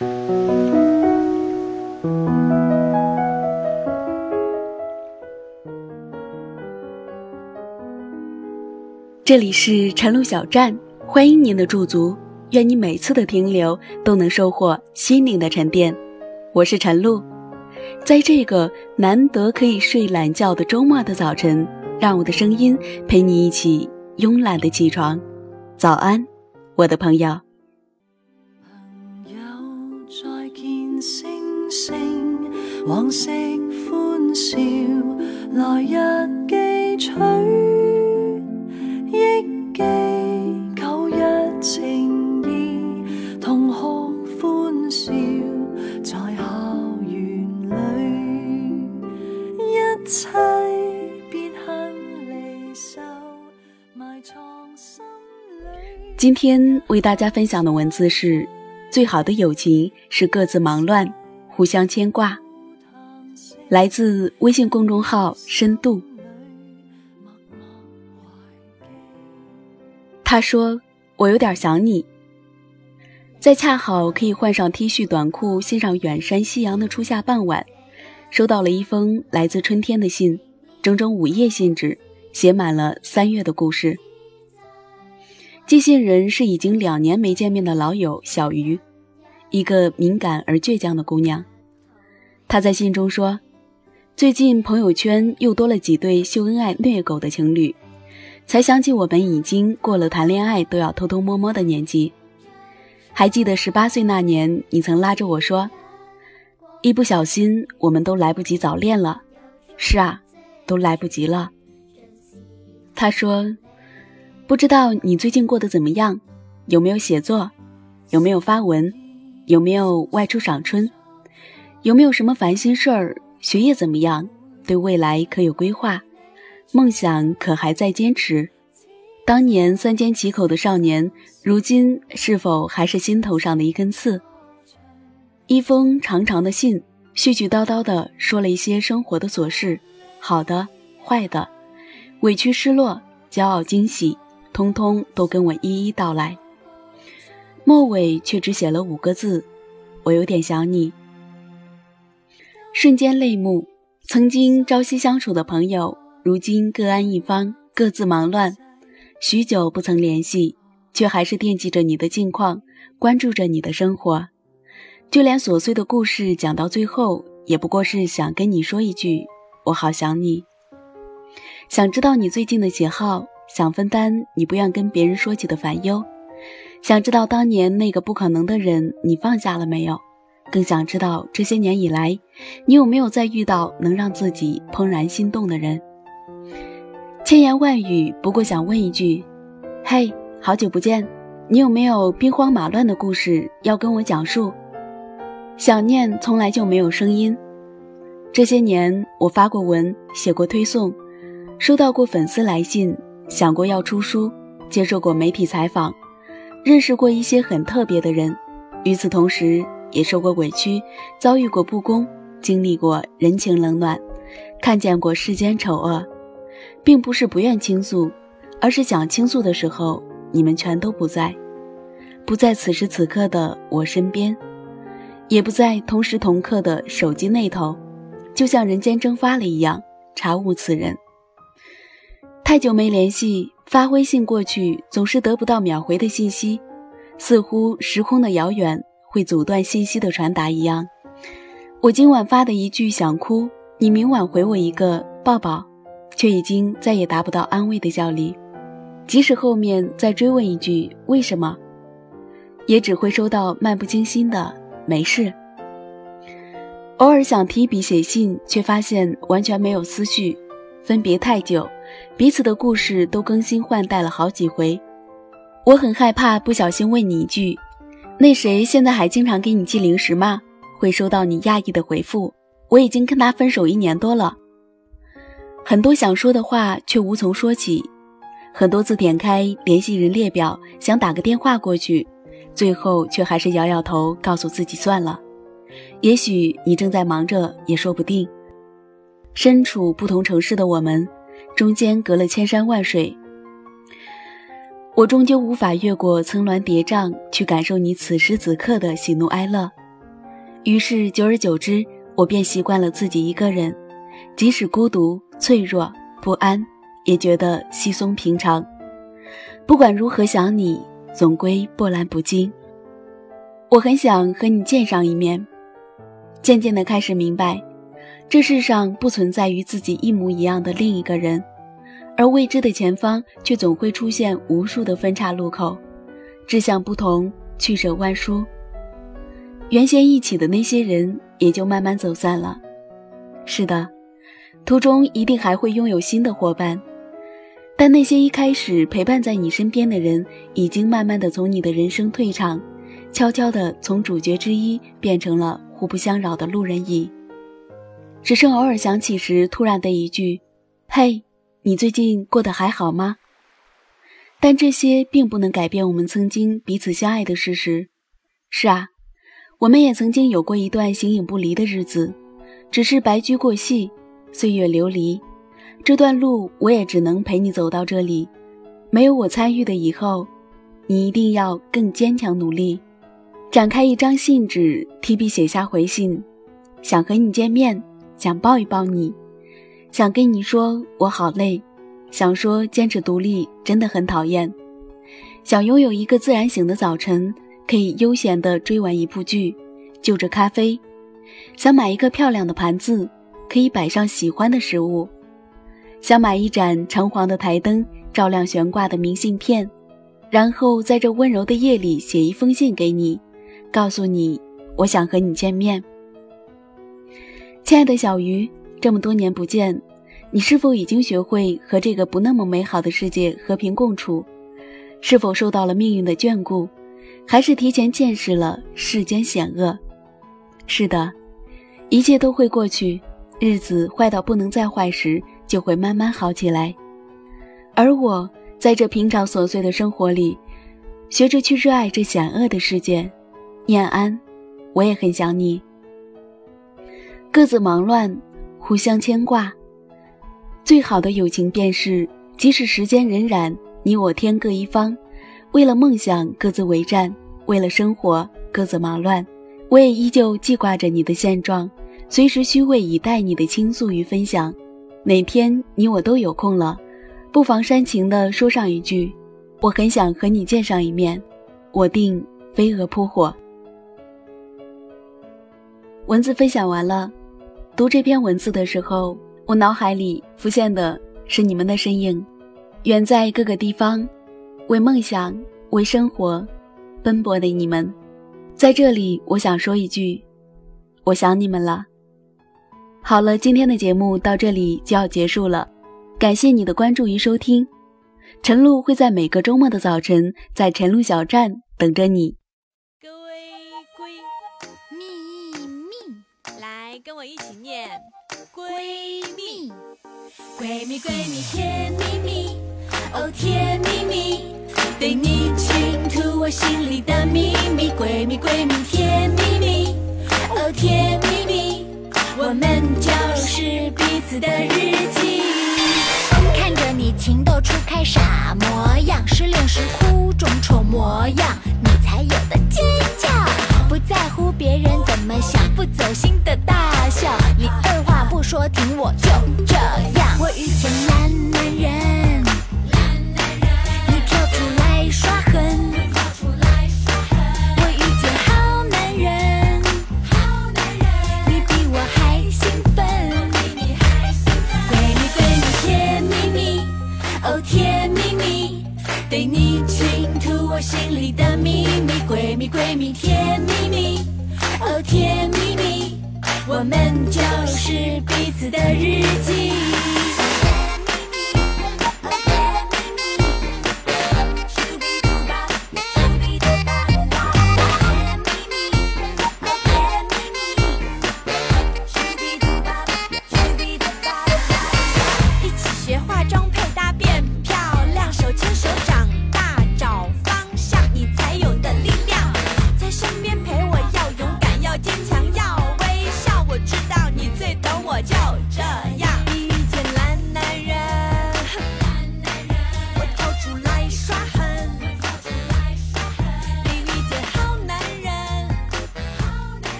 这里是晨露小站，欢迎您的驻足。愿你每次的停留都能收获心灵的沉淀。我是晨露，在这个难得可以睡懒觉的周末的早晨，让我的声音陪你一起慵懒的起床。早安，我的朋友。星星，往昔欢笑，来日记取，忆记旧日情意，同学欢笑，在校园里，一切别恨离愁，埋藏心里。今天为大家分享的文字是：最好的友情是各自忙乱，互相牵挂。来自微信公众号“深度”。他说：“我有点想你。”在恰好可以换上 T 恤短裤，欣赏远山夕阳的初夏傍晚，收到了一封来自春天的信，整整五页信纸，写满了三月的故事。寄信人是已经两年没见面的老友小鱼，一个敏感而倔强的姑娘。他在信中说：“最近朋友圈又多了几对秀恩爱虐狗的情侣。”才想起我们已经过了谈恋爱都要偷偷摸摸的年纪。还记得十八岁那年，你曾拉着我说：“一不小心，我们都来不及早恋了。”是啊，都来不及了。他说：“不知道你最近过得怎么样？有没有写作？有没有发文？有没有外出赏春？有没有什么烦心事儿？学业怎么样？对未来可有规划？”梦想可还在坚持？当年三缄其口的少年，如今是否还是心头上的一根刺？一封长长的信，絮絮叨叨地说了一些生活的琐事，好的、坏的，委屈、失落、骄傲、惊喜，通通都跟我一一道来。末尾却只写了五个字：“我有点想你。”瞬间泪目，曾经朝夕相处的朋友。如今各安一方，各自忙乱，许久不曾联系，却还是惦记着你的近况，关注着你的生活。就连琐碎的故事讲到最后，也不过是想跟你说一句：“我好想你。”想知道你最近的喜好，想分担你不愿跟别人说起的烦忧，想知道当年那个不可能的人你放下了没有？更想知道这些年以来，你有没有再遇到能让自己怦然心动的人？千言万语，不过想问一句：嘿，好久不见，你有没有兵荒马乱的故事要跟我讲述？想念从来就没有声音。这些年，我发过文，写过推送，收到过粉丝来信，想过要出书，接受过媒体采访，认识过一些很特别的人。与此同时，也受过委屈，遭遇过不公，经历过人情冷暖，看见过世间丑恶。并不是不愿倾诉，而是想倾诉的时候，你们全都不在，不在此时此刻的我身边，也不在同时同刻的手机那头，就像人间蒸发了一样，查无此人。太久没联系，发微信过去总是得不到秒回的信息，似乎时空的遥远会阻断信息的传达一样。我今晚发的一句想哭，你明晚回我一个抱抱。却已经再也达不到安慰的效力，即使后面再追问一句为什么，也只会收到漫不经心的没事。偶尔想提笔写信，却发现完全没有思绪。分别太久，彼此的故事都更新换代了好几回。我很害怕不小心问你一句：“那谁现在还经常给你寄零食吗？”会收到你讶异的回复：“我已经跟他分手一年多了。”很多想说的话却无从说起，很多次点开联系人列表，想打个电话过去，最后却还是摇摇头，告诉自己算了。也许你正在忙着，也说不定。身处不同城市的我们，中间隔了千山万水，我终究无法越过层峦叠嶂，去感受你此时此刻的喜怒哀乐，于是久而久之，我便习惯了自己一个人，即使孤独、脆弱、不安，也觉得稀松平常。不管如何想你，总归波澜不惊。我很想和你见上一面，渐渐的开始明白，这世上不存在与自己一模一样的另一个人，而未知的前方却总会出现无数的分岔路口，志向不同，曲折弯殊。原先一起的那些人也就慢慢走散了。是的，途中一定还会拥有新的伙伴，但那些一开始陪伴在你身边的人，已经慢慢的从你的人生退场。悄悄的从主角之一变成了互不相扰的路人乙，只剩偶尔想起时突然的一句：“嘿，你最近过得还好吗？”但这些并不能改变我们曾经彼此相爱的事实。是啊，我们也曾经有过一段形影不离的日子，只是白驹过隙，岁月流离。这段路我也只能陪你走到这里，没有我参与的以后，你一定要更坚强努力。展开一张信纸，提笔写下回信，想和你见面，想抱一抱你，想跟你说我好累，想说坚持独立真的很讨厌，想拥有一个自然醒的早晨，可以悠闲地追完一部剧，就着咖啡，想买一个漂亮的盘子，可以摆上喜欢的食物，想买一盏橙黄的台灯，照亮悬挂的明信片，然后在这温柔的夜里写一封信给你。告诉你，我想和你见面，亲爱的小鱼。这么多年不见，你是否已经学会和这个不那么美好的世界和平共处？是否受到了命运的眷顾，还是提前见识了世间险恶？是的，一切都会过去。日子坏到不能再坏时，就会慢慢好起来。而我在这平常琐碎的生活里，学着去热爱这险恶的世界。念安，我也很想你。各自忙乱，互相牵挂。最好的友情便是，即使时间荏苒，你我天各一方，为了梦想各自为战，为了生活各自忙乱，我也依旧记挂着你的现状，随时虚位以待你的倾诉与分享。哪天你我都有空了，不妨煽情的说上一句：“我很想和你见上一面。”我定飞蛾扑火。文字分享完了，读这篇文字的时候，我脑海里浮现的是你们的身影，远在各个地方，为梦想、为生活奔波的你们，在这里，我想说一句，我想你们了。好了，今天的节目到这里就要结束了，感谢你的关注与收听，晨露会在每个周末的早晨，在晨露小站等着你。闺蜜闺蜜甜蜜蜜，哦甜蜜蜜，对你倾吐我心里的秘密。闺蜜闺蜜甜蜜蜜，哦甜蜜蜜，我们就是彼此的日记。看着你情窦初开傻模样，失恋时哭肿丑模样，你才有的尖叫，不在乎别人怎么想，不走心的大。笑，你二话不说停，我就。遇见烂男人，你跳出来耍狠。我遇见好男人，你比我还兴奋。闺蜜闺蜜甜蜜蜜，哦甜蜜蜜，对你倾吐我心里的秘密。闺蜜闺蜜甜蜜蜜，哦甜蜜蜜。我们就是彼此的日记。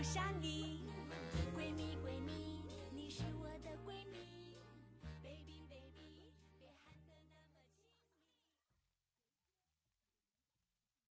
留下你。